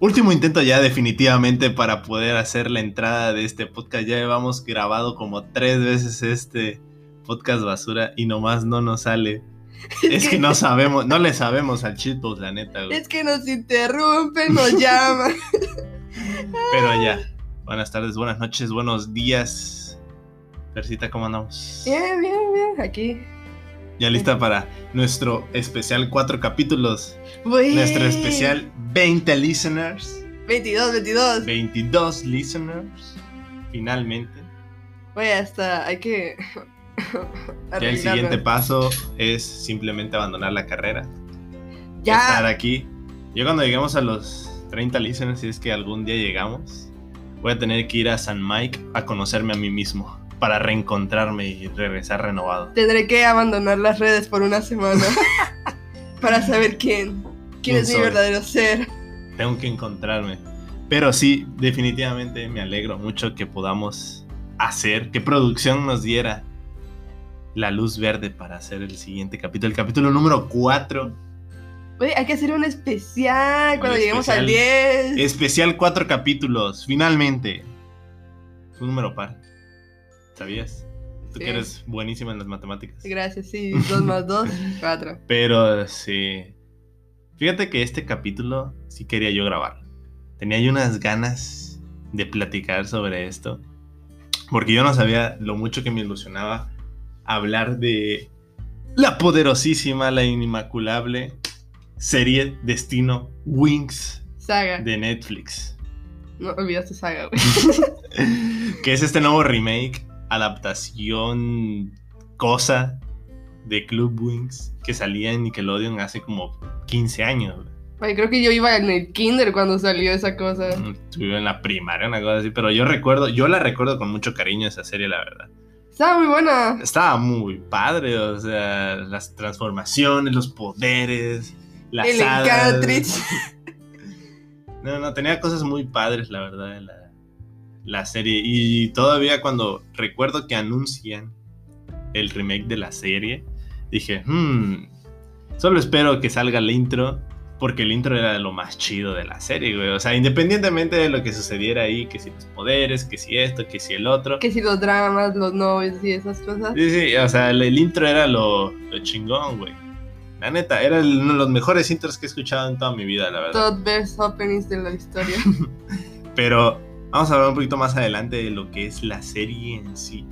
Último intento ya definitivamente para poder hacer la entrada de este podcast. Ya llevamos grabado como tres veces este podcast basura y nomás no nos sale. Es, que, no sabemos, no le sabemos al Cheetos, la neta, güey. Es que nos interrumpen, nos llaman. Pero ya. Buenas tardes, buenas noches, buenos días. Persita, ¿cómo andamos? Bien, bien, bien. Aquí. Ya lista para nuestro especial cuatro capítulos. Nuestro especial 20 listeners. 22, 22. 22 listeners. Finalmente. Güey, hasta hay que. ya el siguiente paso es simplemente abandonar la carrera. Ya. Estar aquí. Yo cuando lleguemos a los 30 listeners, si es que algún día llegamos, voy a tener que ir a San Mike a conocerme a mí mismo para reencontrarme y regresar renovado. Tendré que abandonar las redes por una semana para saber quién, quién, es mi verdadero ser. Tengo que encontrarme. Pero sí, definitivamente me alegro mucho que podamos hacer, que producción nos diera la luz verde para hacer el siguiente capítulo, el capítulo número 4. Oye, hay que hacer un especial cuando lleguemos al 10. Especial 4 capítulos, finalmente. Un número par. ¿Sabías? Tú que eres buenísima en las matemáticas. Gracias, sí. 2 más 2, 4. Pero sí. Fíjate que este capítulo sí quería yo grabar. Tenía yo unas ganas de platicar sobre esto. Porque yo no sabía lo mucho que me ilusionaba hablar de la poderosísima, la inmaculable serie Destino Wings Saga. de Netflix. No olvidaste Saga, güey. que es este nuevo remake adaptación cosa de Club Wings que salía en Nickelodeon hace como 15 años. creo que yo iba en el kinder cuando salió esa cosa. Mm, estuve en la primaria, una cosa así, pero yo recuerdo, yo la recuerdo con mucho cariño esa serie, la verdad. Estaba muy buena. Estaba muy padre, o sea, las transformaciones, los poderes, las el hadas. no, no, tenía cosas muy padres, la verdad, la, la serie. Y todavía cuando recuerdo que anuncian el remake de la serie, dije, hmm, solo espero que salga el intro, porque el intro era lo más chido de la serie, güey. O sea, independientemente de lo que sucediera ahí, que si los poderes, que si esto, que si el otro. Que si los dramas, los novios y esas cosas. Sí, sí, o sea, el, intro era lo, chingón, güey. La neta, era uno de los mejores intros que he escuchado en toda mi vida, la verdad. Top best openings de la historia. Pero Vamos a hablar un poquito más adelante de lo que es la serie en sí.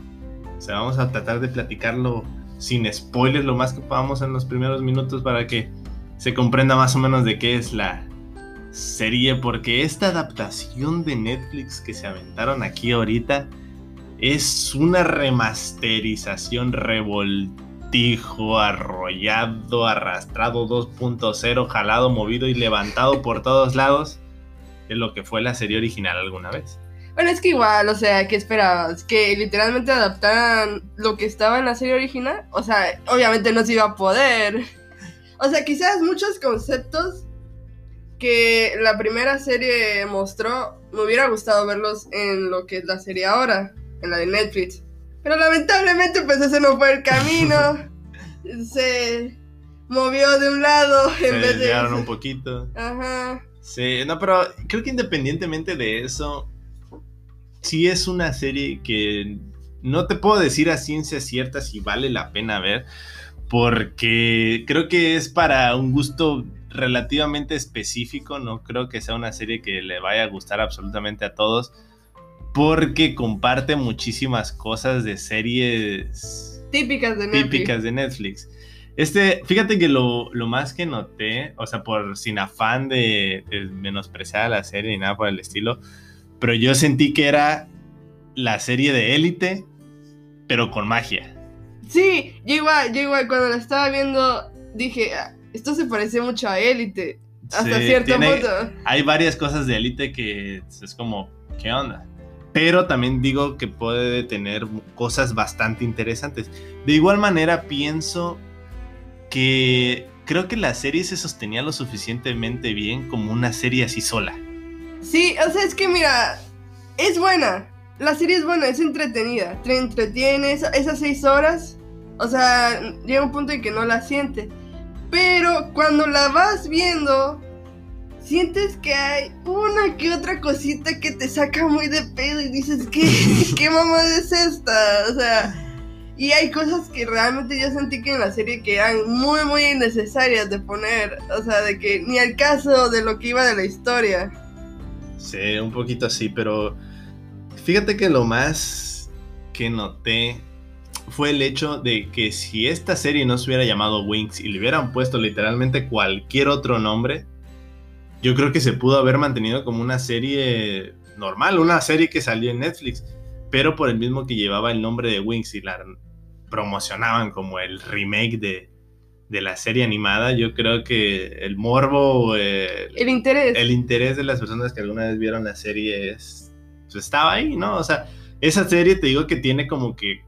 O sea, vamos a tratar de platicarlo sin spoilers lo más que podamos en los primeros minutos para que se comprenda más o menos de qué es la serie. Porque esta adaptación de Netflix que se aventaron aquí ahorita es una remasterización revoltijo, arrollado, arrastrado 2.0, jalado, movido y levantado por todos lados de lo que fue la serie original alguna vez. Bueno, es que igual, o sea, ¿qué esperabas? ¿Que literalmente adaptaran lo que estaba en la serie original? O sea, obviamente no se iba a poder. O sea, quizás muchos conceptos que la primera serie mostró, me hubiera gustado verlos en lo que es la serie ahora, en la de Netflix. Pero lamentablemente, pues ese no fue el camino. se movió de un lado en vez de. un poquito. Ajá. Sí, no, pero creo que independientemente de eso, sí es una serie que no te puedo decir a ciencia cierta si vale la pena ver, porque creo que es para un gusto relativamente específico, no creo que sea una serie que le vaya a gustar absolutamente a todos, porque comparte muchísimas cosas de series típicas de Netflix. Típicas de Netflix. Este, fíjate que lo, más que noté, o sea, por sin afán de, menospreciar la serie ni nada por el estilo, pero yo sentí que era la serie de élite, pero con magia. Sí, yo igual, yo igual, cuando la estaba viendo, dije, ah, esto se parece mucho a élite, hasta cierto punto. Hay varias cosas de élite que es como, ¿qué onda? Pero también digo que puede tener cosas bastante interesantes. De igual manera, pienso que creo que la serie se sostenía lo suficientemente bien como una serie así sola. Sí, o sea, es que mira, es buena. La serie es buena, es entretenida. Te entretiene esas seis horas. O sea, llega un punto en que no la siente. Pero cuando la vas viendo, sientes que hay una que otra cosita que te saca muy de pedo y dices, ¿qué, qué mamá es esta? O sea, y hay cosas que realmente yo sentí que en la serie que eran muy, muy innecesarias de poner. O sea, de que ni al caso de lo que iba de la historia. Sí, un poquito así, pero fíjate que lo más que noté fue el hecho de que si esta serie no se hubiera llamado Wings y le hubieran puesto literalmente cualquier otro nombre, yo creo que se pudo haber mantenido como una serie normal, una serie que salió en Netflix, pero por el mismo que llevaba el nombre de Wings y la promocionaban como el remake de, la serie animada, yo creo que el morbo, el interés, el interés de las personas que alguna vez vieron la serie es, pues, estaba ahí, ¿no? O sea, esa serie te digo que tiene como que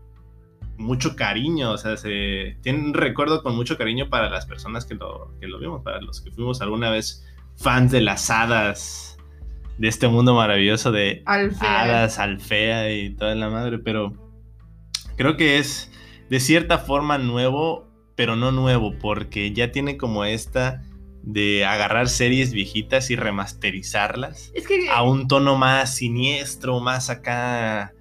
mucho cariño, o sea, se tiene un recuerdo con mucho cariño para las personas que lo, que lo vimos, para los que fuimos alguna vez fans de las hadas, de este mundo maravilloso de hadas, alfea y toda la madre, pero creo que es de cierta forma nuevo, pero no nuevo, porque ya tiene como esta de agarrar series viejitas y remasterizarlas a un tono más siniestro, más acá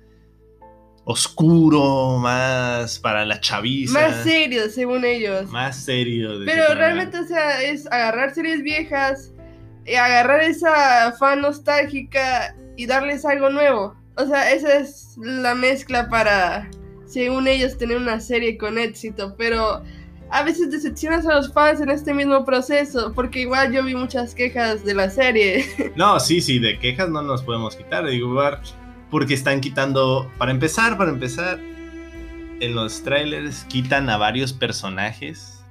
oscuro, más para la chaviza. Más serio, según ellos. Más serio. Pero realmente, o sea, es agarrar series viejas, y agarrar esa fan nostálgica y darles algo nuevo. O sea, esa es la mezcla para según ellos, tener una serie con éxito, pero a veces decepcionas a los fans en este mismo proceso, porque igual yo vi muchas quejas de la serie. No, sí, sí, de quejas no nos podemos quitar, digo, porque están quitando, para empezar, para empezar, en los trailers quitan a varios personajes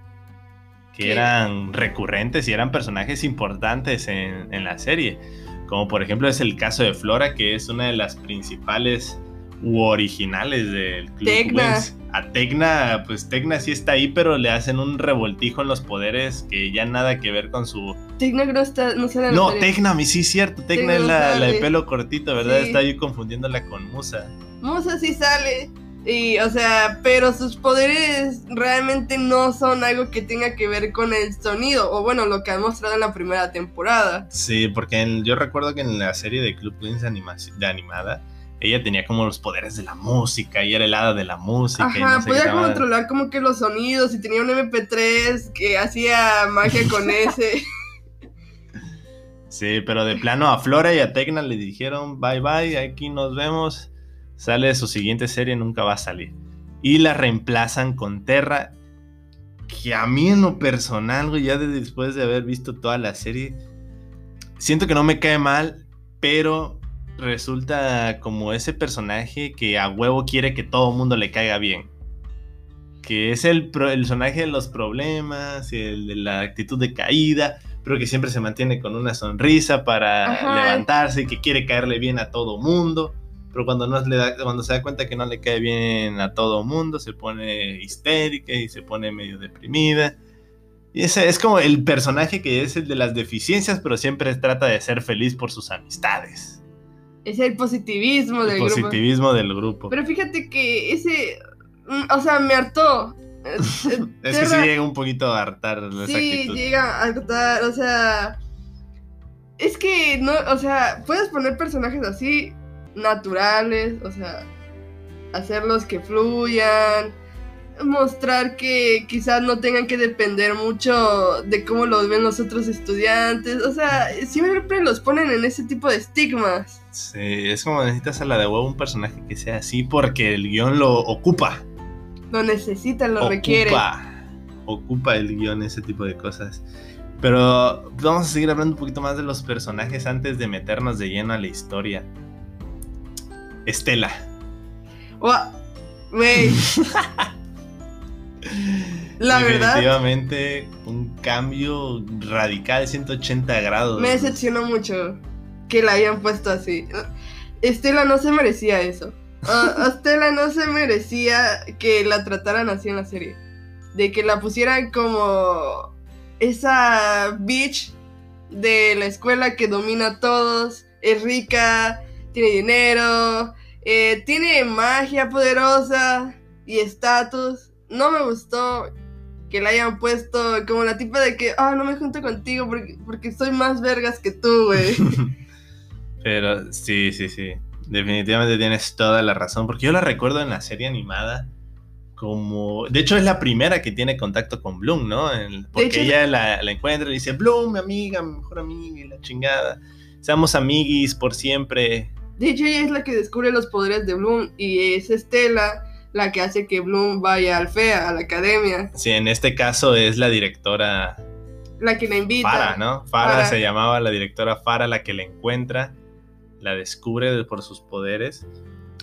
que eran recurrentes y eran personajes importantes en, en la serie. Como por ejemplo es el caso de Flora, que es una de las principales u originales del club Tecna. A Tecna, pues Tecna sí está ahí, pero le hacen un revoltijo en los poderes que ya nada que ver con su. Tecna no está, no sale No, Tecna, sí, cierto. Tecna, es la, de pelo cortito, ¿verdad? Está ahí confundiéndola con Musa. Musa sí sale. Y, o sea, pero sus poderes realmente no son algo que tenga que ver con el sonido, o bueno, lo que han mostrado en la primera temporada. Sí, porque yo recuerdo que en la serie de Club Twins de animada, ella tenía como los poderes de la música y era el hada de la música. Ajá, podía controlar como que los sonidos y tenía un MP3 que hacía magia con ese. sí, pero de plano a Flora y a Tecna le dijeron bye bye, aquí nos vemos. Sale su siguiente serie, nunca va a salir. Y la reemplazan con Terra, que a mí en lo personal, ya después de haber visto toda la serie, siento que no me cae mal, pero resulta como ese personaje que a huevo quiere que todo mundo le caiga bien. Que es el, personaje de los problemas, el de la actitud de caída, pero que siempre se mantiene con una sonrisa para levantarse y que quiere caerle bien a todo mundo. Pero cuando, no le da, cuando se da cuenta que no le cae bien a todo mundo, se pone histérica y se pone medio deprimida. Y ese es como el personaje que es el de las deficiencias, pero siempre trata de ser feliz por sus amistades. Es el positivismo del grupo. positivismo del grupo. Pero fíjate que ese. Mm, o sea, me hartó. es que sí llega un poquito a hartar sí, llega a hartar. O sea. Es que no. O sea, puedes poner personajes así, naturales. O sea, hacerlos que fluyan mostrar que quizás no tengan que depender mucho de cómo los ven los otros estudiantes. O sea, siempre los ponen en ese tipo de estigmas. Sí, es como necesitas a la de huevo un personaje que sea así porque el guion lo ocupa. Lo necesita, lo requiere. Ocupa el guion ese tipo de cosas. Pero vamos a seguir hablando un poquito más de los personajes antes de meternos de lleno a la historia. Estela. Wey. La verdad. Definitivamente un cambio radical, 180 grados. Me decepcionó mucho que la hayan puesto así. Estela no se merecía eso. Estela no se merecía que la trataran así en la serie. De que la pusieran como esa bitch de la escuela que domina a todos, es rica, tiene dinero, eh, tiene magia poderosa y estatus no me gustó. que le hayan puesto como la tipa de que, ah, no me junto contigo porque, porque soy más vergas que tú, güey. Pero sí, sí, sí. Definitivamente tienes toda la razón. Porque yo la recuerdo en la serie animada como... De hecho es la primera que tiene contacto con Bloom, ¿no? porque ella la, la, encuentra y dice, Bloom, mi amiga, mi mejor amiga y la chingada. Seamos amiguis por siempre. De hecho ella es la que descubre los poderes de Bloom y es Estela la que hace que Bloom vaya al FEA, a la academia. Sí, en este caso es la directora... La que la invita. Fara, ¿no? Fara, se llamaba la directora Fara, la que la encuentra, la descubre por sus poderes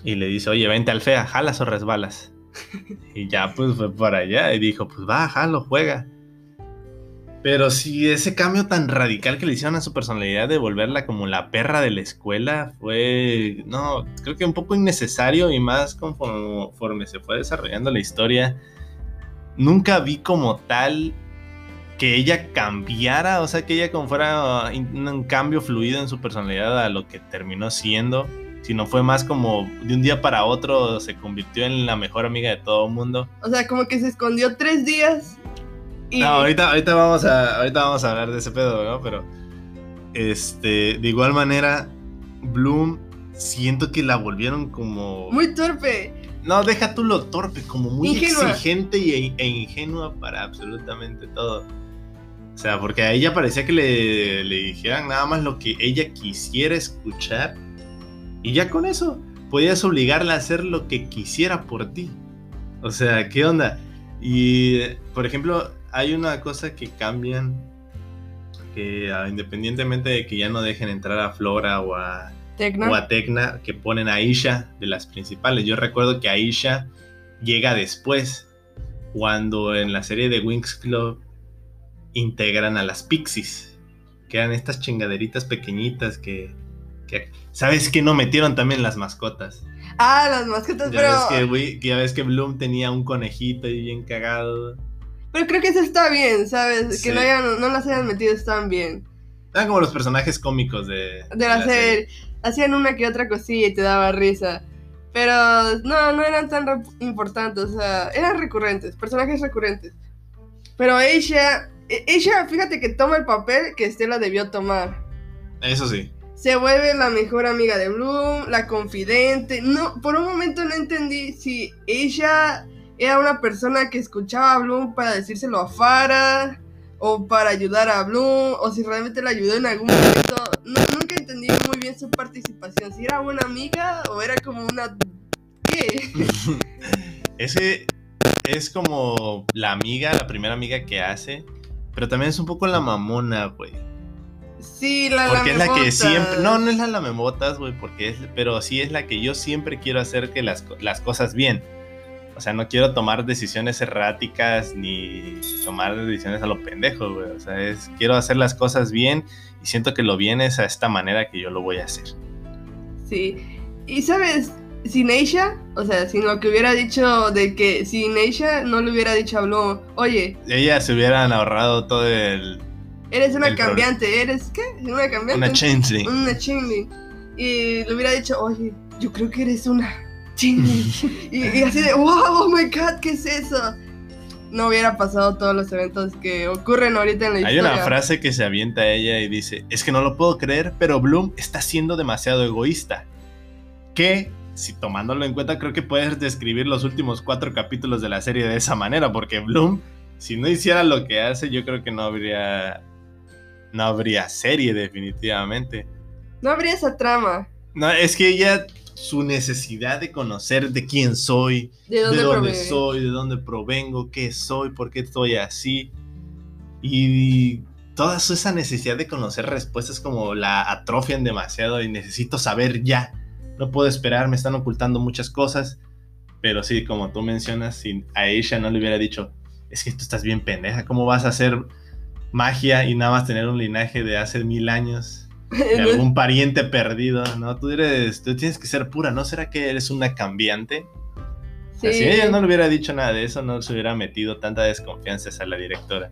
y le dice, oye, vente al FEA, jalas o resbalas. y ya pues fue para allá y dijo, pues va, jalo, juega. Pero sí, ese cambio tan radical que le hicieron a su personalidad de volverla como la perra de la escuela fue, no, creo que un poco innecesario y más conforme se fue desarrollando la historia. Nunca vi como tal que ella cambiara, o sea, que ella como fuera un cambio fluido en su personalidad a lo que terminó siendo sino fue más como de un día para otro se convirtió en la mejor amiga de todo el mundo. O sea, como que se escondió tres días. Y... No, ahorita, ahorita, vamos a, ahorita vamos a hablar de ese pedo, ¿no? Pero, este, de igual manera, Bloom, siento que la volvieron como... Muy torpe. No, deja tú lo torpe, como muy exigente y, e ingenua para absolutamente todo. O sea, porque a ella parecía que le, le dijeran nada más lo que ella quisiera escuchar y ya con eso podías obligarla a hacer lo que quisiera por ti. O sea, ¿qué onda? Y, por ejemplo, hay una cosa que cambian, que ah, independientemente de que ya no dejen entrar a Flora o a Tecna, o a Tecna que ponen a Aisha de las principales. Yo recuerdo que Aisha llega después, cuando en la serie de Wings Club integran a las Pixies, que eran estas chingaderitas pequeñitas que ¿Sabes que no metieron también las mascotas? Ah, las mascotas, ya pero. Ves que, ya ves que Bloom tenía un conejito y bien cagado. Pero creo que eso está bien, ¿sabes? Que no, hayan, no las hayan metido tan bien. Eran como los personajes cómicos de, de, la, serie. Hacían una que otra cosilla y te daba risa. Pero no, no eran tan importantes, o sea, eran recurrentes, personajes recurrentes. Pero e, ella, fíjate que toma el papel que Estela debió tomar. Eso sí se vuelve la mejor amiga de Bloom, la confidente. No, por un momento no entendí si ella era una persona que escuchaba a Bloom para decírselo a Farah o para ayudar a Bloom o si realmente la ayudó en algún momento. nunca entendí muy bien su participación. Si era una amiga o era como una ¿qué? Ese es como la amiga, la primera amiga que hace, pero también es un poco la mamona, güey. Sí, la Porque es la que siempre. No, no es la lamemotas, güey, porque es. Pero sí es la que yo siempre quiero hacer que las, las cosas bien. O sea, no quiero tomar decisiones erráticas ni tomar decisiones a lo pendejo, güey. O sea, es. Quiero hacer las cosas bien y siento que lo bien es a esta manera que yo lo voy a hacer. Sí. Y sabes, sin ella, o sea, sin lo que hubiera dicho de que sin ella no le hubiera dicho a Blue, oye. Ella se hubieran ahorrado todo el Eres una cambiante, eres, ¿qué? Una cambiante. Una changeling. Una changeling. Y le hubiera dicho, oye, yo creo que eres una changeling. y, así de, wow, oh my god, ¿qué es eso? No hubiera pasado todos los eventos que ocurren ahorita en la historia. Hay una frase que se avienta a ella y dice, es que no lo puedo creer, pero Bloom está siendo demasiado egoísta. Que, si tomándolo en cuenta, creo que puedes describir los últimos cuatro capítulos de la serie de esa manera, porque Bloom, si no hiciera lo que hace, yo creo que no habría no habría serie definitivamente. No habría esa trama. No, es que ella, su necesidad de conocer de quién soy, de dónde, soy, de dónde provengo, qué soy, por qué estoy así. Y toda esa necesidad de conocer respuestas como la atrofian demasiado y necesito saber ya. No puedo esperar, me están ocultando muchas cosas. Pero sí, como tú mencionas, si a ella no le hubiera dicho, es que tú estás bien pendeja, ¿cómo vas a hacer magia y nada más tener un linaje de hace mil años. De algún pariente perdido, ¿no? Tú eres, tú tienes que ser pura, ¿no? ¿Será que eres una cambiante? si ella no le hubiera dicho nada de eso, no se hubiera metido tanta desconfianza a la directora.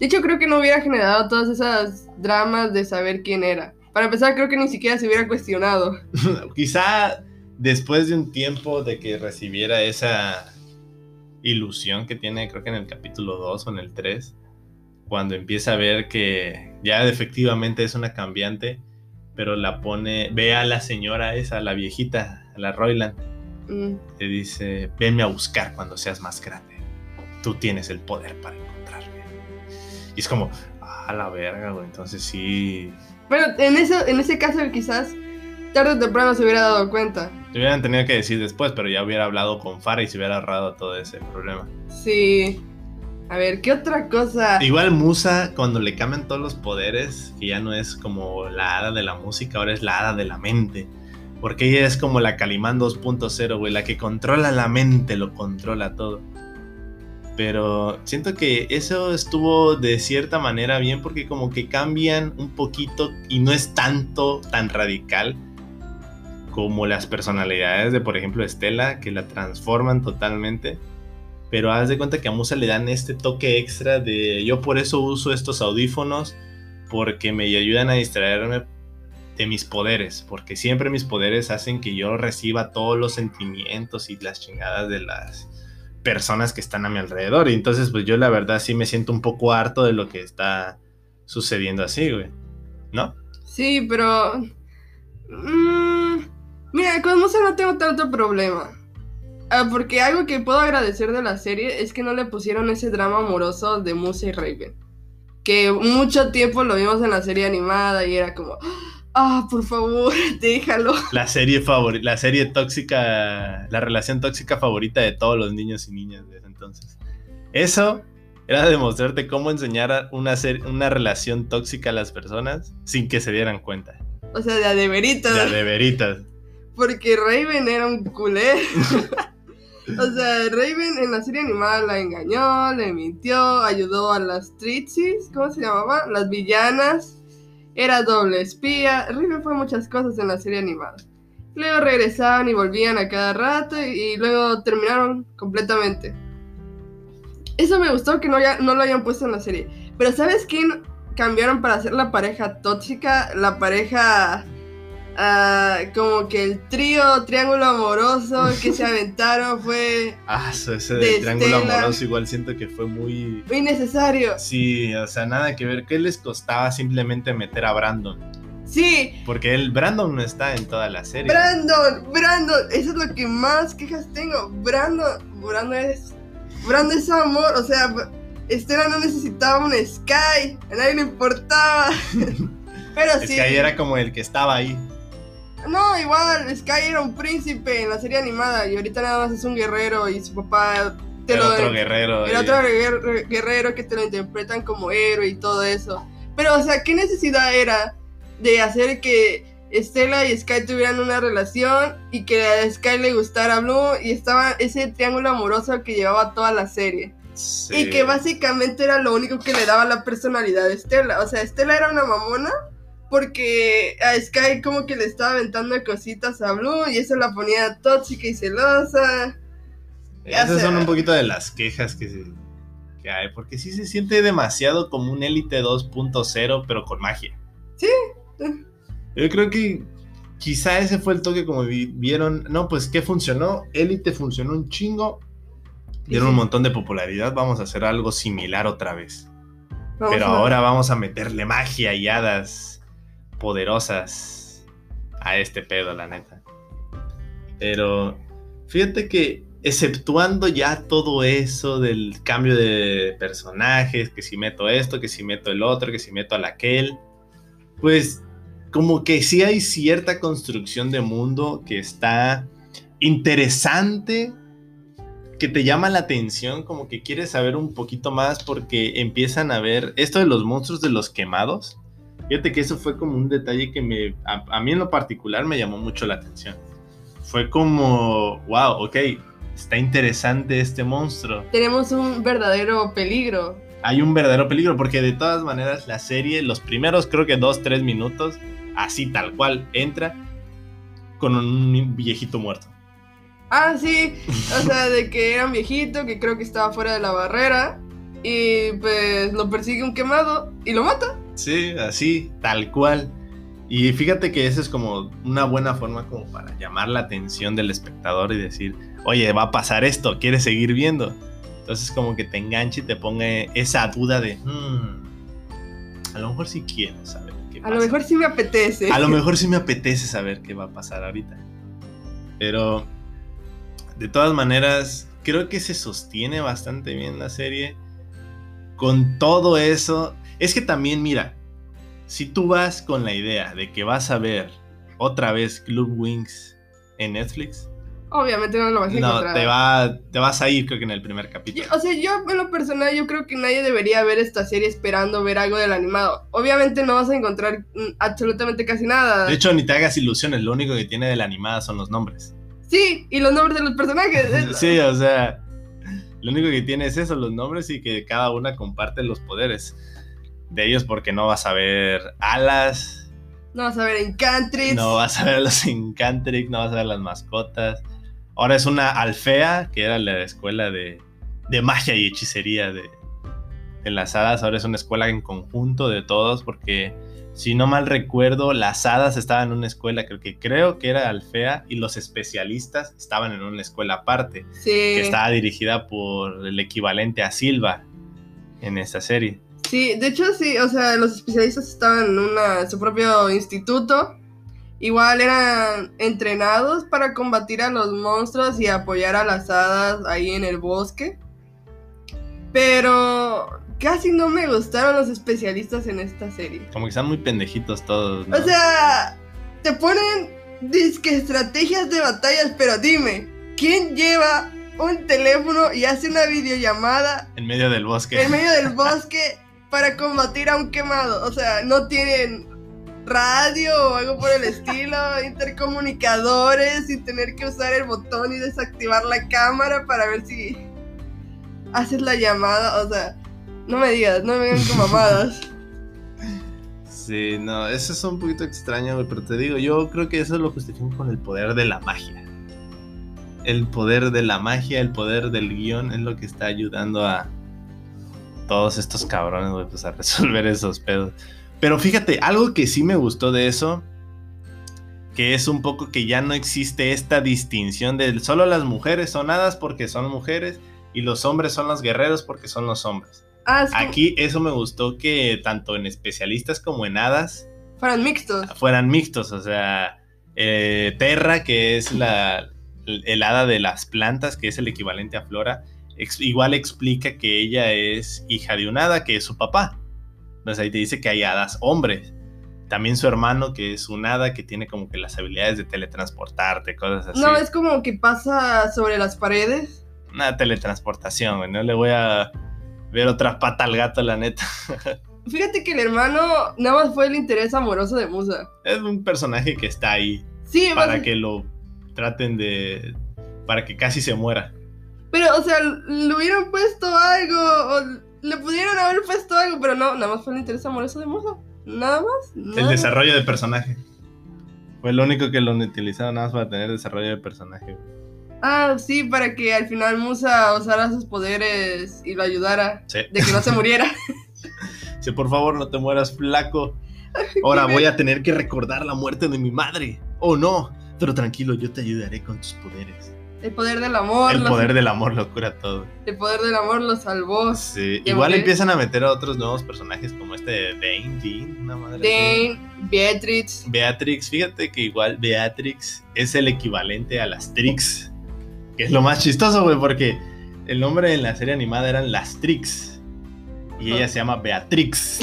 De hecho, creo que no hubiera generado todas esas dramas de saber quién era. Para empezar, creo que ni siquiera se hubiera cuestionado. Quizá después de un tiempo de que recibiera esa ilusión que tiene, creo que en el capítulo 2 o en el 3, cuando empieza a ver que ya efectivamente es una cambiante, pero la pone, ve a la señora esa, la viejita, a la Royland, Mm. le dice, venme a buscar cuando seas más grande. Tú tienes el poder para encontrarme. Y es como, a la verga, güey. Entonces sí, Bueno, en, eso, en ese caso quizás tarde o temprano se hubiera dado cuenta. te hubieran tenido que decir después, pero ya hubiera hablado con Farah y se hubiera ahorrado todo ese problema. Sí. A ver, ¿qué otra cosa? Igual Musa, cuando le cambian todos los poderes, que ya no es como la hada de la música, ahora es la hada de la mente. Porque ella es como la Calimán 2.0, güey, la que controla la mente, lo controla todo. Pero siento que eso estuvo de cierta manera bien porque como que cambian un poquito y no es tanto tan radical como las personalidades de, por ejemplo, Estela, que la transforman totalmente. Pero haz de cuenta que a Musa le dan este toque extra de yo por eso uso estos audífonos porque me ayudan a distraerme de mis poderes, porque siempre mis poderes hacen que yo reciba todos los sentimientos y las chingadas de las personas que están a mi alrededor. Y entonces pues yo la verdad sí me siento un poco harto de lo que está sucediendo así, güey. ¿No? Sí, pero... mm, mira, con Musa no tengo tanto problema. Ah, porque algo que puedo agradecer de la serie es que no le pusieron ese drama amoroso de Musa y Raven. Que mucho tiempo lo vimos en la serie animada y era como, ah, por favor, déjalo. La serie favorita, la serie tóxica, la relación tóxica favorita de todos los niños y niñas de ese entonces. Eso era demostrarte cómo enseñar una, ser- una relación tóxica a las personas sin que se dieran cuenta. O sea, de a de veritas. De a de veritas. Porque Raven era un culé. o sea, Raven en la serie animada la engañó, le mintió, ayudó a las Tritsis, ¿cómo se llamaba? Las villanas. Era doble espía. Raven fue muchas cosas en la serie animada. Luego regresaban y volvían a cada rato y, luego terminaron completamente. Eso me gustó que no, no lo hayan puesto en la serie. Pero ¿sabes quién cambiaron para hacer la pareja tóxica? La pareja ah, como que el trío, triángulo amoroso que se aventaron fue Ah, eso, ese De de triángulo Estela. amoroso igual siento que fue muy... muy necesario. Sí, o sea, nada que ver. ¿Qué les costaba simplemente meter a Brandon? Sí, Porque el Brandon no está en toda la serie. Brandon, Brandon, eso es lo que más quejas tengo. Brandon, Brandon es, Brandon es amor, o sea, Estela no necesitaba un Sky, a nadie le importaba. Pero sí. ahí era como el que estaba ahí. No, igual, Sky era un príncipe en la serie animada y ahorita nada más es un guerrero y su papá te El lo otro guerrero. Otro guerrero que te lo interpretan como héroe y todo eso. Pero, o sea, ¿qué necesidad era de hacer que Estela y Sky tuvieran una relación y que a Sky le gustara Blue y estaba ese triángulo amoroso que llevaba toda la serie? Sí. Y que básicamente era lo único que le daba la personalidad de Estela. O sea, Estela era una mamona porque a Sky como que le estaba aventando cositas a Blue y eso la ponía tóxica y celosa. Esas son un poquito de las quejas que, se- que hay, porque sí se siente demasiado como un Elite 2.0, pero con magia. Sí. Yo creo que quizá ese fue el toque como vi- vieron, no, pues que funcionó, Elite funcionó un chingo, dieron Sí. un montón de popularidad, vamos a hacer algo similar otra vez. Vamos pero ahora vamos a meterle magia y hadas poderosas a este pedo, la neta. Pero fíjate que exceptuando ya todo eso del cambio de personajes, que si meto esto, que si meto el otro, que si meto al aquel, pues como que sí hay cierta construcción de mundo que está interesante, que te llama la atención, como que quieres saber un poquito más porque empiezan a ver esto de los monstruos de los quemados. Fíjate que eso fue como un detalle que me, a, a mí en lo particular me llamó mucho la atención. Fue como, wow, ok, está interesante este monstruo. Tenemos un verdadero peligro. Hay un verdadero peligro porque de todas maneras la serie, los primeros creo que dos, tres minutos, así tal cual, entra con un viejito muerto. Ah, sí. O sea, de que era un viejito que creo que estaba fuera de la barrera. Y pues lo persigue un quemado y lo mata. Sí, así, tal cual. Y fíjate que esa es como una buena forma como para llamar la atención del espectador y decir, oye, va a pasar esto, ¿quieres seguir viendo? Entonces como que te enganche y te ponga esa duda de, "Hmm, a lo mejor sí quiero saber qué A pasa". lo mejor sí me apetece. A lo mejor sí me apetece saber qué va a pasar ahorita. Pero de todas maneras, creo que se sostiene bastante bien la serie. Con todo eso, es que también mira, si tú vas con la idea de que vas a ver otra vez Club Wings en Netflix, Obviamente no lo vas a no, encontrar. te, va, te vas a ir creo que en el primer Yo- capítulo. o sea, yo en lo personal, yo creo que nadie debería ver esta serie esperando ver algo del animado. Obviamente no vas a encontrar mm, absolutamente casi nada. De hecho, ni te hagas ilusiones, lo único que tiene de la animada son los nombres. sí, y los nombres de los personajes. es- Sí, o sea, lo único que tiene es eso, los nombres y que cada una comparte los poderes de ellos porque no vas a ver alas, No vas a ver en Country. no vas a ver los Encantric, no vas a ver las mascotas. Ahora es una Alfea, que era la escuela de, de magia y hechicería de, de las hadas. Ahora es una escuela en conjunto de todos porque... Si no mal recuerdo, las hadas estaban en una escuela, creo que creo que era Alfea, y los especialistas estaban en una escuela aparte Sí. que estaba dirigida por el equivalente a Silva en esta serie. Sí, de hecho sí, o sea, los especialistas estaban en una, su propio instituto. Igual eran entrenados para combatir a los monstruos y apoyar a las hadas ahí en el bosque. Pero casi no me gustaron los especialistas en esta serie. Como que están muy pendejitos todos. ¿no? O sea, te ponen disque estrategias de batallas, pero dime, ¿quién lleva un teléfono y hace una videollamada en medio del bosque. en medio del bosque para combatir a un quemado. O sea, no tienen radio o algo por el estilo, intercomunicadores sin tener que usar el botón y desactivar la cámara para ver si haces la llamada. O sea, no me digas, no me vengan con mamadas. Sí, no, eso es un poquito extraño, güey, pero te digo, yo creo que eso lo justifican con el poder de la magia. El poder de la magia, el poder del guion es lo que está ayudando a todos estos cabrones, güey, pues a resolver esos pedos. Pero fíjate, algo que sí me gustó de eso, que es un poco que ya no existe esta distinción de solo las mujeres son hadas porque son mujeres y los hombres son los guerreros porque son los hombres. Ah, que Aquí eso me gustó que tanto en especialistas como en hadas fueran mixtos. fueran mixtos, o sea, eh, Terra, que es la el hada de las plantas, que es el equivalente a Flora, ex- igual explica que ella es hija de un hada, que es su papá. Entonces ahí te dice que hay hadas hombres. También su hermano, que es un hada, que tiene como que las habilidades de teletransportarte, cosas así. No, es como que pasa sobre las paredes. Una teletransportación, güey. No le voy a ver otra pata al gato, la neta. Fíjate que el hermano nada más fue el interés amoroso de Musa. Es un personaje que está ahí Sí, para que lo traten de. para que casi se muera. Pero o sea, le hubieran puesto algo, o le pudieron haber puesto algo, pero no, nada más fue el interés amoroso de Musa. Nada más. El nada más. desarrollo de personaje. Fue lo único que lo utilizaron nada más para tener desarrollo de personaje. Ah, sí, para que al final Musa usara sus poderes y lo ayudara. Sí. De que no se muriera. Dice, por favor, no te mueras, flaco. Ahora voy a tener que recordar la muerte de mi madre. Oh, no. Pero tranquilo, yo te ayudaré con tus poderes. El poder del amor. El poder del amor lo cura todo. el poder del amor lo salvó. Sí. Igual empiezan a meter a otros nuevos personajes como este de Dane, Dean, una madre así. Dane, Beatriz. Beatrix, fíjate que igual Beatrix es el equivalente a las Trix. Que es lo más chistoso, güey, porque el nombre en la serie animada eran las Trix. Y ella Ah. se llama Beatrix.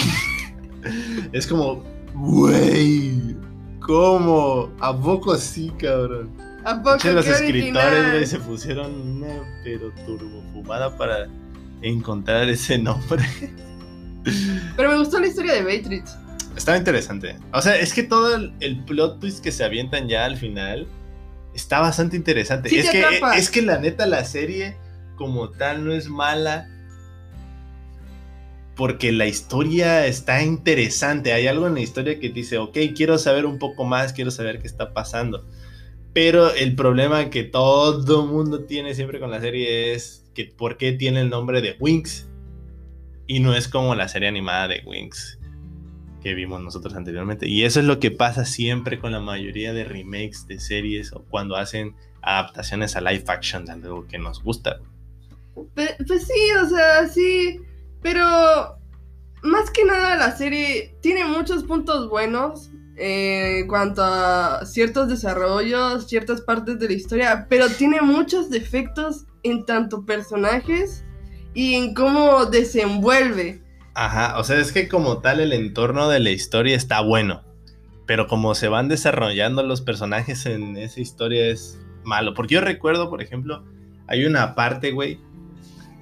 es como, güey, ¿cómo? ¿A poco sí, cabrón? ¿A poco los escritores, güey, se pusieron una pero turbofumada para encontrar ese nombre. Pero me gustó la historia de Beatriz. Estaba interesante. O sea, es que todo el, el plot twist que se avientan ya al final está bastante interesante. Sí es, que, atrapa. es que la neta la serie como tal no es mala. Porque la historia está interesante. Hay algo en la historia que dice, ok, quiero saber un poco más, quiero saber qué está pasando. Pero el problema que todo mundo tiene siempre con la serie es que por qué tiene el nombre de Winx. Y no es como la serie animada de Winx que vimos nosotros anteriormente. Y eso es lo que pasa siempre con la mayoría de remakes de series o cuando hacen adaptaciones a live action de algo que nos gusta. Pues, sí, o sea, sí. Pero más que nada la serie tiene muchos puntos buenos eh, en cuanto a ciertos desarrollos, ciertas partes de la historia, pero tiene muchos defectos en tanto personajes y en cómo desenvuelve. Ajá, o sea, es que como tal el entorno de la historia está bueno, pero como se van desarrollando los personajes en esa historia es malo. Porque yo recuerdo, por ejemplo, hay una parte, güey,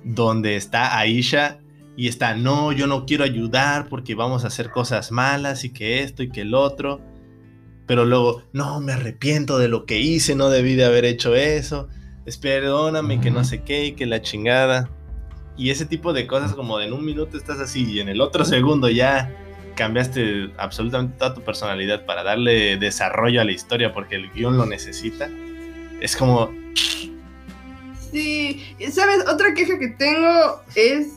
donde está Aisha y está, no, yo no quiero ayudar porque vamos a hacer cosas malas y que esto y que el otro. Pero luego, no, me arrepiento de lo que hice, no debí de haber hecho eso. Es perdóname, que no sé qué, y que la chingada. Y ese tipo de cosas como de en un minuto estás así y en el otro segundo ya cambiaste absolutamente toda tu personalidad para darle desarrollo a la historia porque el guion lo necesita. Es como, Sí, ¿sabes? Otra queja que tengo es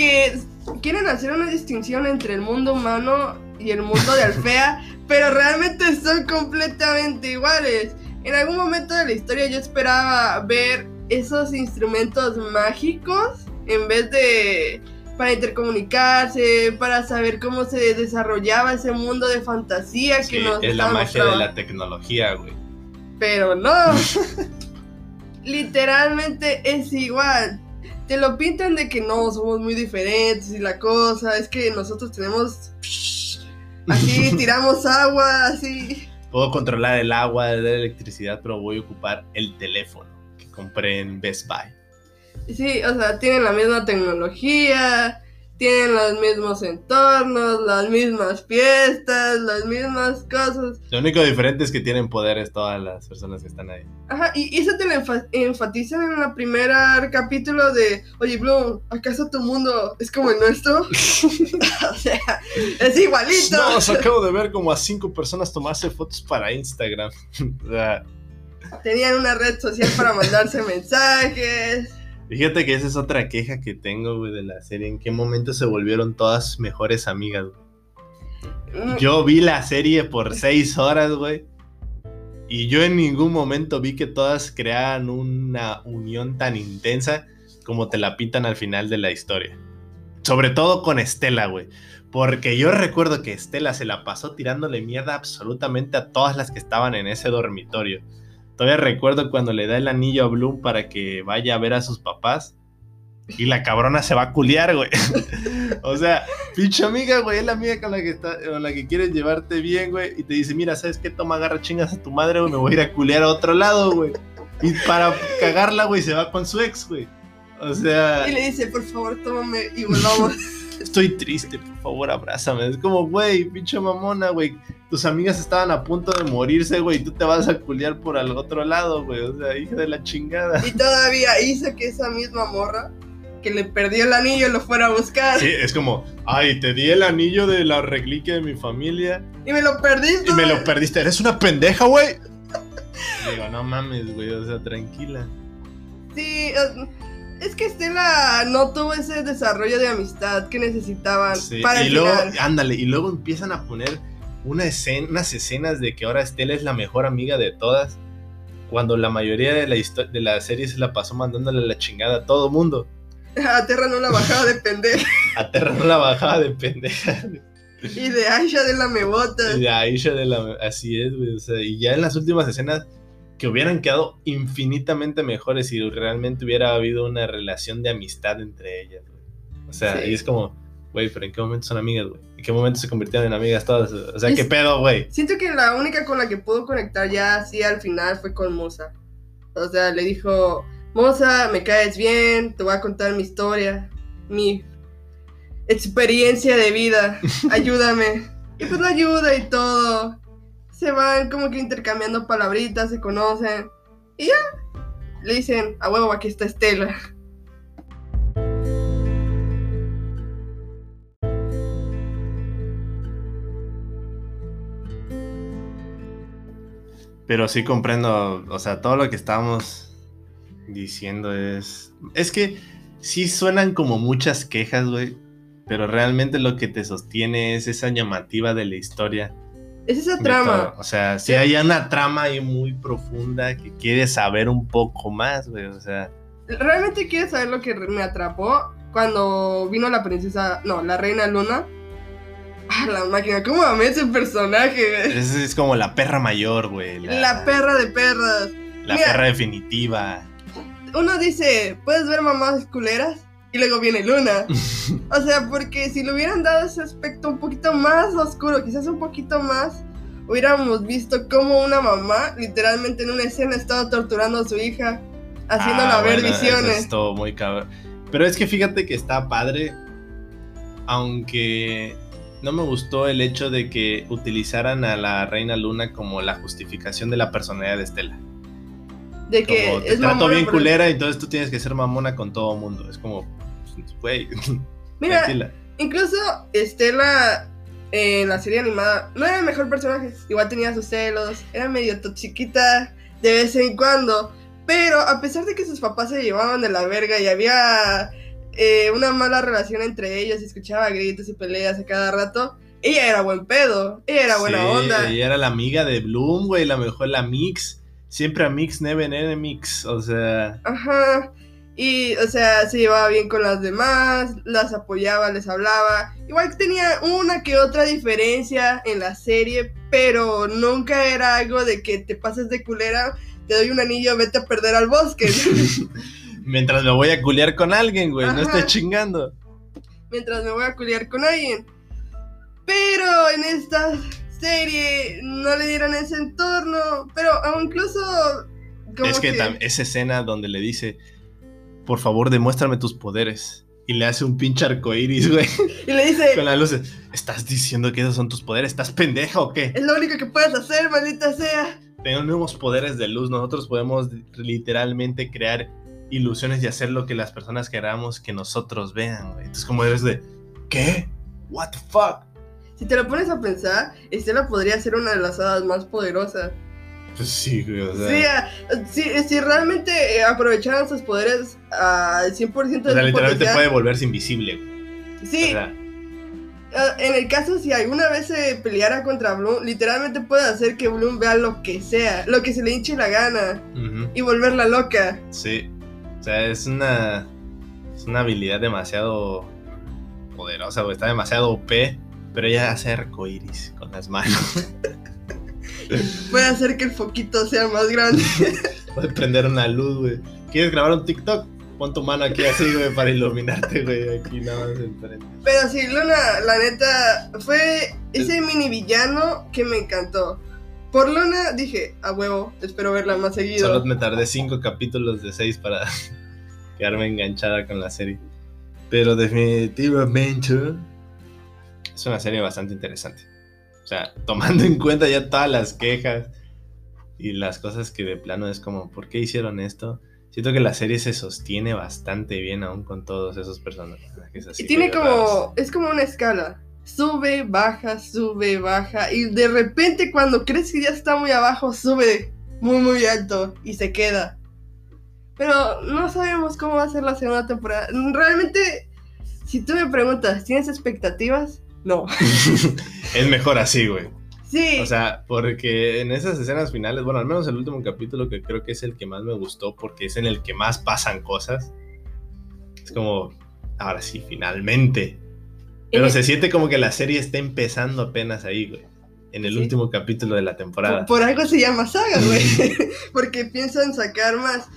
que quieren hacer una distinción entre el mundo humano y el mundo de Alfea, pero realmente son completamente iguales. En algún momento de la historia yo esperaba ver esos instrumentos mágicos en vez de para intercomunicarse, para saber cómo se desarrollaba ese mundo de fantasía que nos es la magia de la tecnología, güey. Pero no. Literalmente es igual. Te lo pintan de que no, somos muy diferentes y la cosa es que nosotros tenemos... Así, tiramos agua, así. Puedo controlar el agua, la electricidad, pero voy a ocupar el teléfono que compré en Best Buy. Sí, o sea, tienen la misma tecnología, tienen los mismos entornos, las mismas fiestas, las mismas cosas. Lo único diferente es que tienen poderes todas las personas que están ahí. Ajá, y y eso te lo enfa- enfatizan en el primer capítulo de, oye Bloom, ¿acaso tu mundo es como el nuestro? o sea, es igualito. No, acabo de ver como a cinco personas tomarse fotos para Instagram. Tenían una red social para mandarse mensajes. Fíjate que esa es otra queja que tengo, güey, de la serie. ¿En qué momento se volvieron todas mejores amigas, güey? Mm, Yo vi la serie por seis horas, güey. Y yo en ningún momento vi que todas crearan una unión tan intensa como te la pintan al final de la historia. Sobre todo con Estela, güey. Porque yo recuerdo que Estela se la pasó tirándole mierda absolutamente a todas las que estaban en ese dormitorio. Todavía recuerdo cuando le da el anillo a Bloom para que vaya a ver a sus papás. Y la cabrona se va a culiar, güey. o sea, pinche amiga, güey, es la amiga con la que está, con la que quieres llevarte bien, güey. Y te dice, mira, ¿sabes qué? Toma, agarra chingas a tu madre, güey. Me voy a ir a culiar a otro lado, güey. Y para cagarla, güey, se va con su ex, güey. O sea, Y le dice, por favor, tómame y volvamos. estoy triste, por favor, abrázame. Es como, güey, pinche mamona, güey. Tus amigas estaban a punto de morirse, güey. Y tú te vas a culiar por al otro lado, güey. O sea, hija de la chingada. y todavía hizo que esa misma morra que le perdió el anillo lo fuera a buscar. Sí, es como, ay, te di el anillo de la reliquia de mi familia Y me lo perdí. y me lo perdiste. ¿Eres una pendeja, güey? Digo, no mames, güey. O sea, tranquila. Sí, es que Estela no tuvo ese desarrollo de amistad que necesitaban Sí, para y el luego, final. ándale, y luego empiezan a poner una escena, unas escenas de que ahora Estela es la mejor amiga de todas. Cuando la mayoría de la, de la serie se la pasó mandándole la chingada a todo mundo. A Terra no la bajaba de pendeja. A Terra no la bajaba de pendeja. y de Aisha de la mebotas. Y de Aisha de la... Así es, güey. O sea, y ya en las últimas escenas que hubieran quedado infinitamente mejores si realmente hubiera habido una relación de amistad entre ellas, güey. O sea, Sí. y es como, güey, pero ¿en qué momento son amigas, güey? ¿En qué momento se convirtieron en amigas todas? O sea, Es- ¿qué pedo, güey? Siento que la única con la que pudo conectar ya así al final fue con Musa. O sea, le dijo, Musa, me caes bien, te voy a contar mi historia, mi experiencia de vida, ayúdame. Y pues la ayuda y todo. Se van como que intercambiando palabritas, se conocen. Y ya, le dicen, a huevo, aquí está Estela. Pero sí comprendo, o sea, todo lo que estábamos diciendo es... Es que sí suenan como muchas quejas, güey, pero realmente lo que te sostiene es esa llamativa de la historia. Es esa trama. O sea, si hay una trama ahí muy profunda que quieres saber un poco más, güey, o sea... realmente quieres saber lo que me atrapó cuando vino la princesa, no, la reina Luna. Ah, la máquina, ¿cómo amé ese personaje? Es, es como la perra mayor, güey. La, perra de perras. La Mira. perra definitiva. Uno dice, ¿puedes ver mamás culeras? Y luego viene Luna. O sea, porque si le hubieran dado ese aspecto un poquito más oscuro, quizás un poquito más, hubiéramos visto cómo una mamá, literalmente en una escena, estaba torturando a su hija, haciéndola Ah, ver bueno, visiones. es todo muy cabrón. Pero es que fíjate que está padre. Aunque no me gustó el hecho de que utilizaran a la Reina Luna como la justificación de la personalidad de Estela. De que Como te es trato bien culera y entonces tú tienes que ser mamona con todo mundo. Es como, güey, Mira, tranquila. incluso Estela en la serie animada no era el mejor personaje. Igual tenía sus celos, era medio toxiquita de vez en cuando. Pero a pesar de que sus papás se llevaban de la verga y había eh, una mala relación entre ellos y escuchaba gritos y peleas a cada rato, ella era buen pedo, ella era buena Sí, onda. Ella era la amiga de Bloom, güey, la mejor, la Mix. Siempre a Mix, never enemies. O sea, Ajá. Y, o sea, se llevaba bien con las demás, las apoyaba, les hablaba. Igual tenía una que otra diferencia en la serie, pero nunca era algo de que te pases de culera, te doy un anillo, vete a perder al bosque. mientras me voy a culiar con alguien, güey, no estoy chingando. Mientras me voy a culiar con alguien. Pero en esta serie no le dieron ese entorno, pero aún incluso... como Es que, tam- esa escena donde le dice, por favor, demuéstrame tus poderes. Y le hace un pinche arcoíris, güey, Y le dice, con las luces. ¿Estás diciendo que esos son tus poderes? ¿Estás pendeja o qué? es lo único que puedes hacer, maldita sea. Tenemos poderes de luz. Nosotros podemos literalmente crear ilusiones y hacer lo que las personas queramos que nosotros vean, güey. Entonces, como eres de, ¿qué? ¿What the fuck? Si te lo pones a pensar, Estela podría ser una de las hadas más poderosas. Pues sí, güey, o sea. Sí, ah, si, si realmente eh, aprovecharan sus poderes al 100% de o sea, literalmente puede volverse invisible. Sí, O sea, ah, en el caso si alguna vez se peleara contra Bloom, literalmente puede hacer que Bloom vea lo que sea, lo que se le hinche la gana y volverla loca. Sí. O sea, es una. Es una habilidad demasiado poderosa, güey. Está demasiado OP. Pero ella hace arcoiris con las manos. Puede hacer que el foquito sea más grande. Puede prender una luz, güey. ¿Quieres grabar un TikTok? Pon tu mano aquí así, güey, para iluminarte, güey. Aquí nada más enfrente. Pero sí, Luna, la neta, fue ese mini villano que me encantó. Por Luna dije, a huevo, espero verla más seguido. Solo me tardé cinco capítulos de seis para quedarme enganchada con la serie. Pero definitivamente es una serie bastante interesante. O sea, tomando en cuenta ya todas las quejas y las cosas que de plano es como, ¿por qué hicieron esto? Siento que la serie se sostiene bastante bien aún con todos esos personajes. así Y tiene como, raros. es como una escala. Sube, baja, sube, baja. Y de repente cuando crees que ya está muy abajo, sube muy, muy alto y se queda. Pero no sabemos cómo va a ser la segunda temporada. Realmente, si tú me preguntas, ¿tienes expectativas? No. es mejor así, güey. Sí. O sea, porque en esas escenas finales, bueno, al menos el último capítulo que creo que es el que más me gustó porque es en el que más pasan cosas. Es como, ahora sí, finalmente. Pero En- se siente como que la serie está empezando apenas ahí, güey. En el Sí. último capítulo de la temporada. Por, por algo se llama saga, güey. Porque piensan sacar más.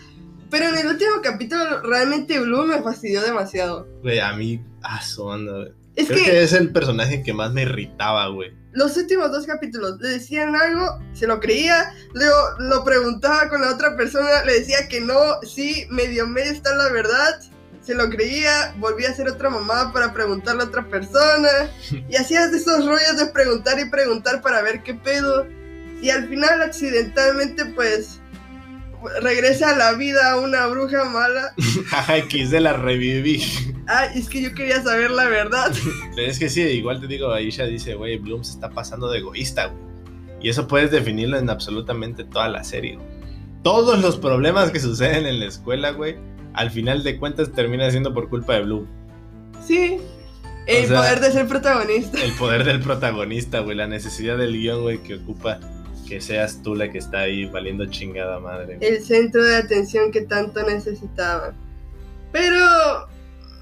Pero en el último capítulo, realmente Blue me fastidió demasiado. Güey, a mí, ah, su onda, güey. Es Creo que, que... es el personaje que más me irritaba, güey. los últimos dos capítulos le decían algo, se lo creía, luego lo preguntaba con la otra persona, le decía que no, sí, medio medio está la verdad, se lo creía, volvía a hacer otra mamá para preguntarle a otra persona, y hacías de esos rollos de preguntar y preguntar para ver qué pedo, y al final accidentalmente pues regresa a la vida una bruja mala. Jaja, XD la reviví. Ay, es que yo quería saber la verdad. Pero es que sí, igual te digo, Aisha dice, güey, Bloom se está pasando de egoísta, güey. Y eso puedes definirlo en absolutamente toda la serie, güey. Todos los problemas que suceden en la escuela, güey, al final de cuentas termina siendo por culpa de Bloom. Sí, el O sea- poder de ser protagonista. El poder del protagonista, güey, la necesidad del guion, güey, que ocupa que seas tú la que está ahí valiendo chingada madre. el centro de atención que tanto necesitaba. Pero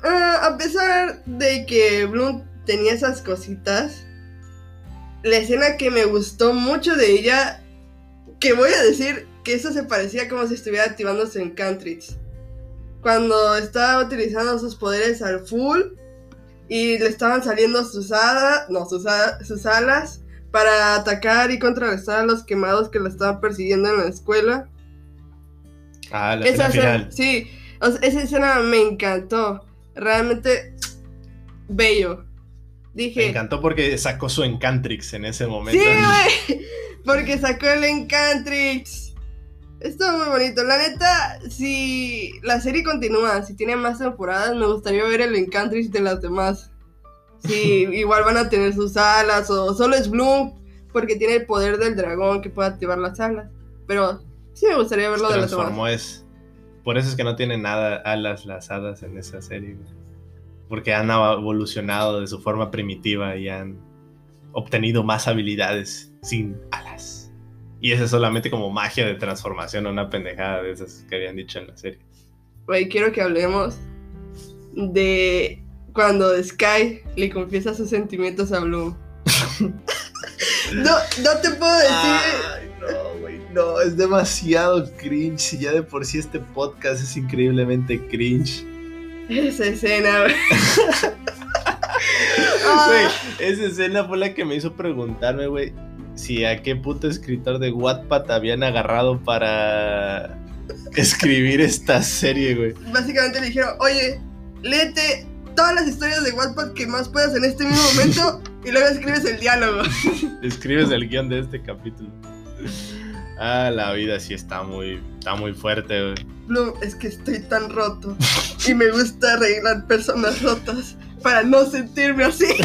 ah, a pesar de que Bloom tenía esas cositas, la escena que me gustó mucho de ella, que voy a decir que eso se parecía como si estuviera activándose en Cantrix. Cuando estaba utilizando sus poderes al full y le estaban saliendo sus alas, no, sus alas para atacar y contrarrestar a los quemados que la estaban persiguiendo en la escuela. Ah, la Esa escena final. sí, o sea, esa escena me encantó. Realmente bello. Dije, Me encantó porque sacó su Encantrix en ese sí, momento. güey, porque sacó el Encantrix. Estuvo muy bonito. La neta, si la serie continúa, si tiene más temporadas, me gustaría ver el Encantrix de las demás. Si igual van a tener sus alas o solo es Bloom porque tiene el poder del dragón que puede activar las alas. Pero sí me gustaría verlo de las demás. transformó es. Por eso es que no tienen nada alas las hadas en esa serie. Porque han evolucionado de su forma primitiva y han obtenido más habilidades sin alas. Y eso es solamente como magia de transformación, una pendejada de esas que habían dicho en la serie. Güey, quiero que hablemos de cuando Sky le confiesa sus sentimientos a Bloom. no, no te puedo decir. Ay, no, güey, no, es demasiado cringe. Y ya de por sí este podcast es increíblemente cringe. Esa escena, güey. Ah, Güey, esa escena fue la que me hizo preguntarme, güey, si a qué puto escritor de Wattpad habían agarrado para escribir esta serie, güey. básicamente le dijeron, oye, léete todas las historias de Wattpad que más puedas en este mismo momento y luego escribes el diálogo. Escribes el guion de este capítulo. Ah, la vida sí está muy, está muy fuerte, güey. Bloom, es que estoy tan roto y me gusta arreglar personas rotas para no sentirme así.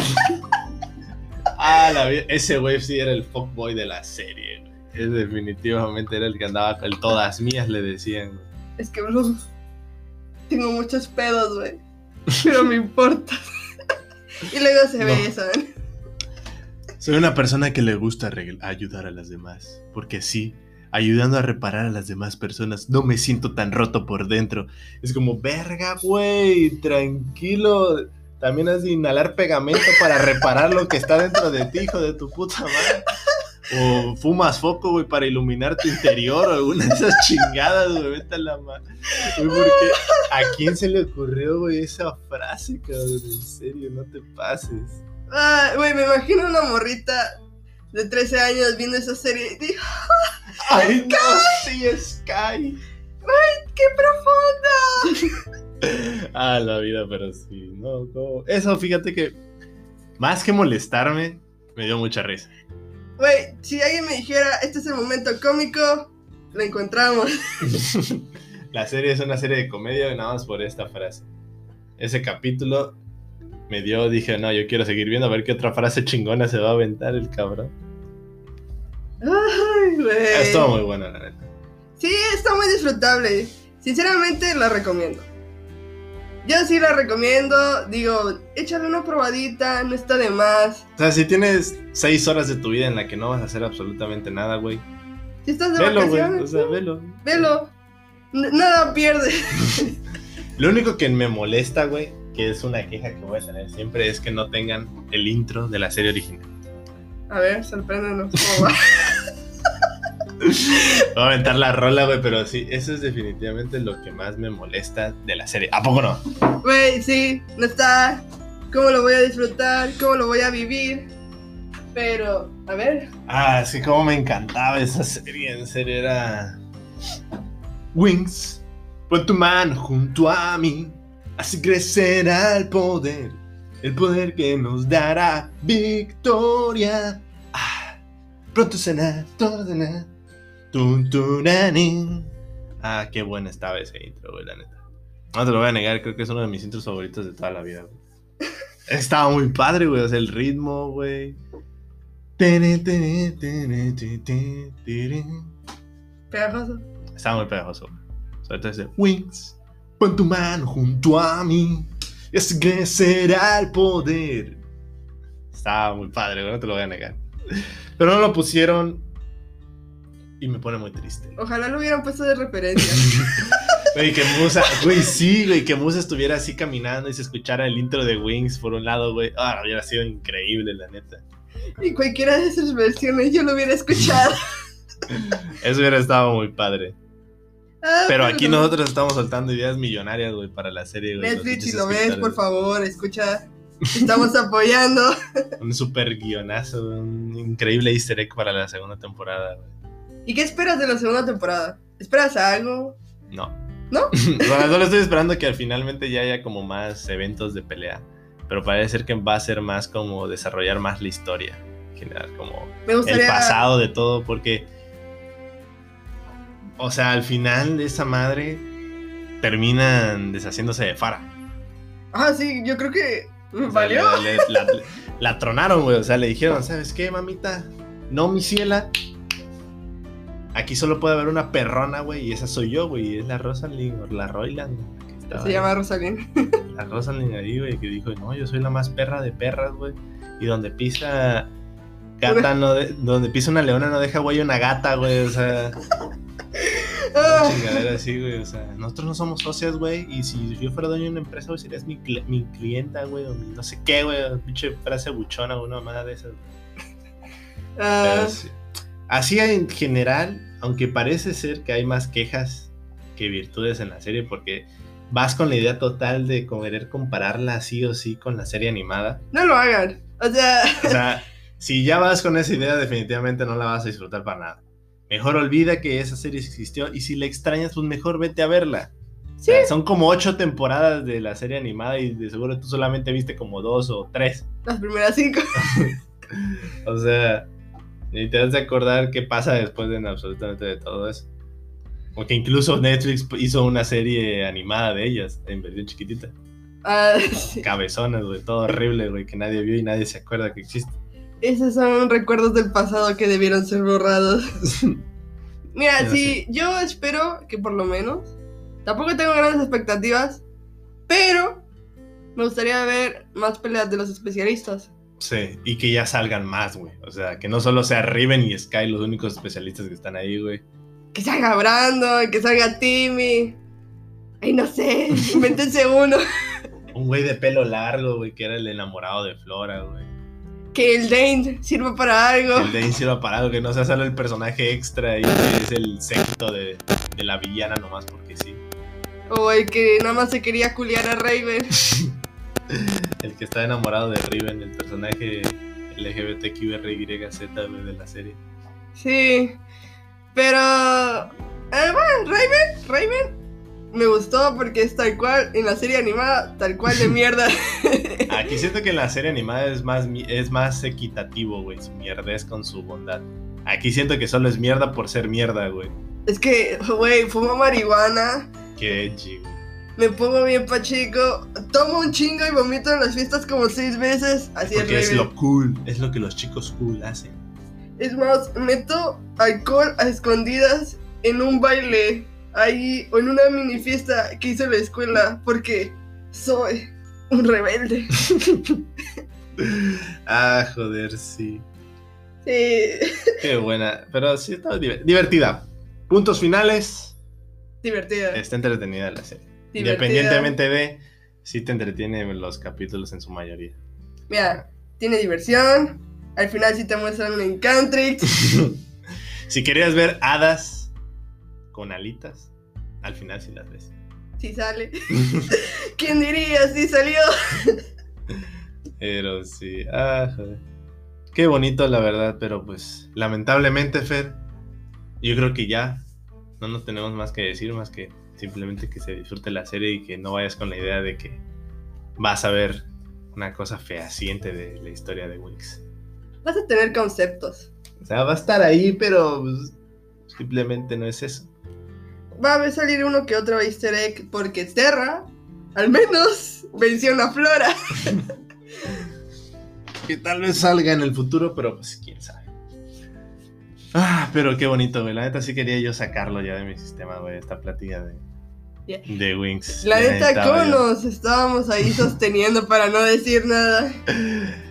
Ah, la vida, ese güey sí era el fuckboy de la serie, güey. Ese definitivamente era el que andaba con todas mías, le decían, güey. Es que, Bloom, tengo muchos pedos, güey. Pero me importa. y luego se No. besan. Soy una persona que le gusta ayudar a las demás, porque sí, ayudando a reparar a las demás personas, no me siento tan roto por dentro. Es como, verga, güey, tranquilo. También has de inhalar pegamento para reparar lo que está dentro de ti, hijo de tu puta madre. O fumas foco, güey, para iluminar tu interior o alguna de esas chingadas, güey, vete a la madre. Güey, porque ¿a quién se le ocurrió, güey, esa frase, cabrón? En serio, no te pases. Ah, güey, me imagino una morrita de 13 años viendo esa serie y dijo, ¡Ay, no! ¡Sí, Sky! ¡qué profunda! Ah, la vida, pero sí, no, ¿cómo? Eso, fíjate que más que molestarme, me dio mucha risa. Güey, si alguien me dijera, este es el momento cómico, lo encontramos. La serie es una serie de comedia nada más por esta frase. Ese capítulo me dio, dije, no, yo quiero seguir viendo a ver qué otra frase chingona se va a aventar el cabrón. Ay, güey. Estuvo muy buena, la neta. Sí, está muy disfrutable. Sinceramente, la recomiendo. Yo sí la recomiendo. Digo, échale una probadita, no está de más. O sea, si tienes seis horas de tu vida en la que no vas a hacer absolutamente nada, güey, Si estás de velo, güey, o sea, velo. velo. N- nada pierde. Lo único que me molesta, güey, que es una queja que voy a tener siempre, es que no tengan el intro de la serie original. A ver, sorpréndenos cómo va. Voy a aventar la rola, güey, pero sí, eso es definitivamente lo que más me molesta de la serie. ¿A poco no? Güey, sí, no está. ¿Cómo lo voy a disfrutar? ¿Cómo lo voy a vivir? Pero, a ver. Ah, sí, como me encantaba esa serie, en serio era... Wings, pon tu mano junto a mí, así crecerá el poder, el poder que nos dará victoria. Ah, pronto será, todo turani. Ah, qué buena estaba ese intro, güey, la neta. No te lo voy a negar, creo que es uno de mis intros favoritos de toda la vida, güey. Estaba muy padre, güey, o sea, el ritmo, güey. Pegajoso. Estaba muy pegajoso. Sobre todo ese Wings, pon tu mano junto a mí. Y así crecerá el poder. Estaba muy padre, güey, no te lo voy a negar. Pero no lo pusieron. Y me pone muy triste. Ojalá lo hubieran puesto de referencia. Güey, que Musa, güey, sí, güey, que Musa estuviera así caminando y se escuchara el intro de Wings por un lado, güey. Ah, hubiera sido increíble, la neta. Y cualquiera de esas versiones yo lo hubiera escuchado. Eso hubiera estado muy padre. Ah, Pero aquí no. nosotros estamos soltando ideas millonarias, güey, para la serie, güey. Netflix, si lo ves, por favor, escucha. Estamos apoyando. Un super guionazo, un increíble easter egg para la segunda temporada, güey. ¿Y qué esperas de la segunda temporada? ¿Esperas algo? No. ¿No? bueno, solo estoy esperando que al finalmente ya haya como más eventos de pelea. Pero parece ser que va a ser más como desarrollar más la historia. En general, como Me gustaría. el pasado de todo, porque. O sea, al final de esa madre terminan deshaciéndose de Farah. Ah, sí, yo creo que. Sea, valió. le- le- la, la tronaron, güey. O sea, le dijeron, ¿sabes qué, mamita? No, mi ciela. Aquí solo puede haber una perrona, güey. Y esa soy yo, güey. Y es la Rosalind, o la Royland. estaba Se llama Rosalind. La Rosalind ahí, güey, que dijo, no, yo soy la más perra de perras, güey. Y donde pisa gata, no de- donde pisa una leona no deja, güey, una gata, güey. O sea, Ah, una chingadera así, güey. O sea, nosotros no somos socias, güey. Y si yo fuera dueño de una empresa, güey, serías mi, cl- mi clienta, güey. O mi no sé qué, güey. Pinche frase buchona, una mamada de esas. Pero sí. Así en general, aunque parece ser que hay más quejas que virtudes en la serie, porque vas con la idea total de querer compararla sí o sí con la serie animada. no lo hagan. O sea, O sea, si ya vas con esa idea, definitivamente no la vas a disfrutar para nada. Mejor olvida que esa serie existió y si la extrañas, pues mejor vete a verla. O sí, sea, son como ocho temporadas de la serie animada y de seguro tú solamente viste como dos o tres. las primeras cinco. O sea, ni te has de acordar qué pasa después de absolutamente de todo eso. Porque incluso Netflix hizo una serie animada de ellas, en versión chiquitita. Ah, sí. Cabezonas, güey, todo horrible, güey, que nadie vio y nadie se acuerda que existe. Esos son recuerdos del pasado que debieron ser borrados. Mira, sí, yo espero que por lo menos. Tampoco tengo grandes expectativas. Pero me gustaría ver más peleas de los especialistas. Sí, y que ya salgan más, güey. O sea, que no solo sea Riven y Sky los únicos especialistas que están ahí, güey. Que salga Brandon, que salga Timmy. Ay, no sé, invéntense uno. Un güey de pelo largo, güey, que era el enamorado de Flora, güey. Que el Dane sirva para algo. El Dane sirva para algo, que no sea solo el personaje extra y que es el secto de, de la villana nomás porque sí. O el que nada más se quería culiar a Raven. El que está enamorado de Riven, el personaje LGBTQRYZ de la serie. Sí. Pero. eh, bueno, Raven, Raven. Me gustó porque es tal cual, en la serie animada, tal cual de mierda. Aquí siento que en la serie animada es más, es más equitativo, güey. Su mierdez con su bondad. Aquí siento que solo es mierda por ser mierda, güey. es que, güey, fumo marihuana, Qué güey. Me pongo bien pachico, tomo un chingo y vomito en las fiestas como seis veces. Así es, Porque es Raven. lo cool, es lo que los chicos cool hacen. Es más, meto alcohol a escondidas en un baile ahí o en una mini fiesta que hizo la escuela porque soy un rebelde. Ah, joder, sí. Sí. Qué buena. Pero sí, está diver- divertida. Puntos finales. Divertida. Está entretenida la serie. Independientemente de si te entretienen los capítulos en su mayoría. Mira, tiene diversión. Al final sí te muestran un Encantrix. si querías ver hadas con alitas, al final sí las ves. Sí sale. ¿Quién diría? Sí salió. Pero sí, ah, joder. Qué bonito, la verdad, pero pues, lamentablemente, Fer, yo creo que ya no nos tenemos más que decir, más que simplemente que se disfrute la serie y que no vayas con la idea de que vas a ver una cosa fehaciente de la historia de Wix. Vas a tener conceptos. O sea, va a estar ahí, pero pues, simplemente no es eso. Va a salir uno que otro easter egg porque Terra, al menos, venció una flora. Que tal vez salga en el futuro, pero pues quién sabe. Ah, pero qué bonito, güey. La neta sí quería yo sacarlo ya de mi sistema, güey. Esta plática de, de Wings. La neta, ¿cómo nos estábamos ahí sosteniendo para no decir nada?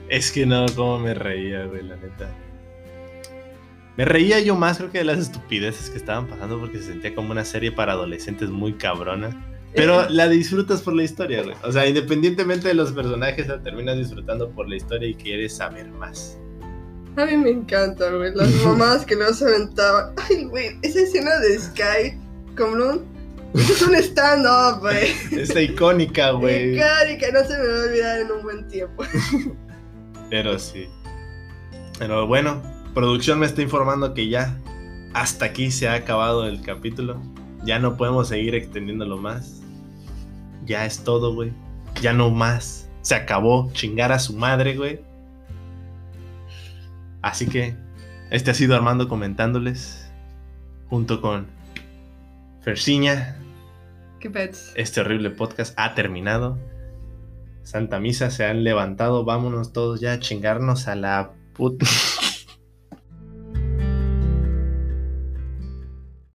Es que no, cómo me reía, güey, la neta. Me reía yo más, creo que de las estupideces que estaban pasando porque se sentía como una serie para adolescentes muy cabrona. Pero Eh. la disfrutas por la historia, güey. O sea, independientemente de los personajes, la terminas disfrutando por la historia y quieres saber más. A mí me encanta, güey. Las mamás que luego se aventaban. Ay, güey, esa escena de Sky con Bloom. Es un stand-up, güey. Esta icónica, güey. Que no se me va a olvidar en un buen tiempo. Pero sí. Pero bueno, producción me está informando que ya hasta aquí se ha acabado el capítulo. Ya no podemos seguir extendiéndolo más. Ya es todo, güey. Ya no más. Se acabó. Chingar a su madre, güey. Así que este ha sido Armando comentándoles. Junto con Fersiña. Qué pets. Este horrible podcast ha terminado. Santa Misa se han levantado. Vámonos todos ya a chingarnos a la puta.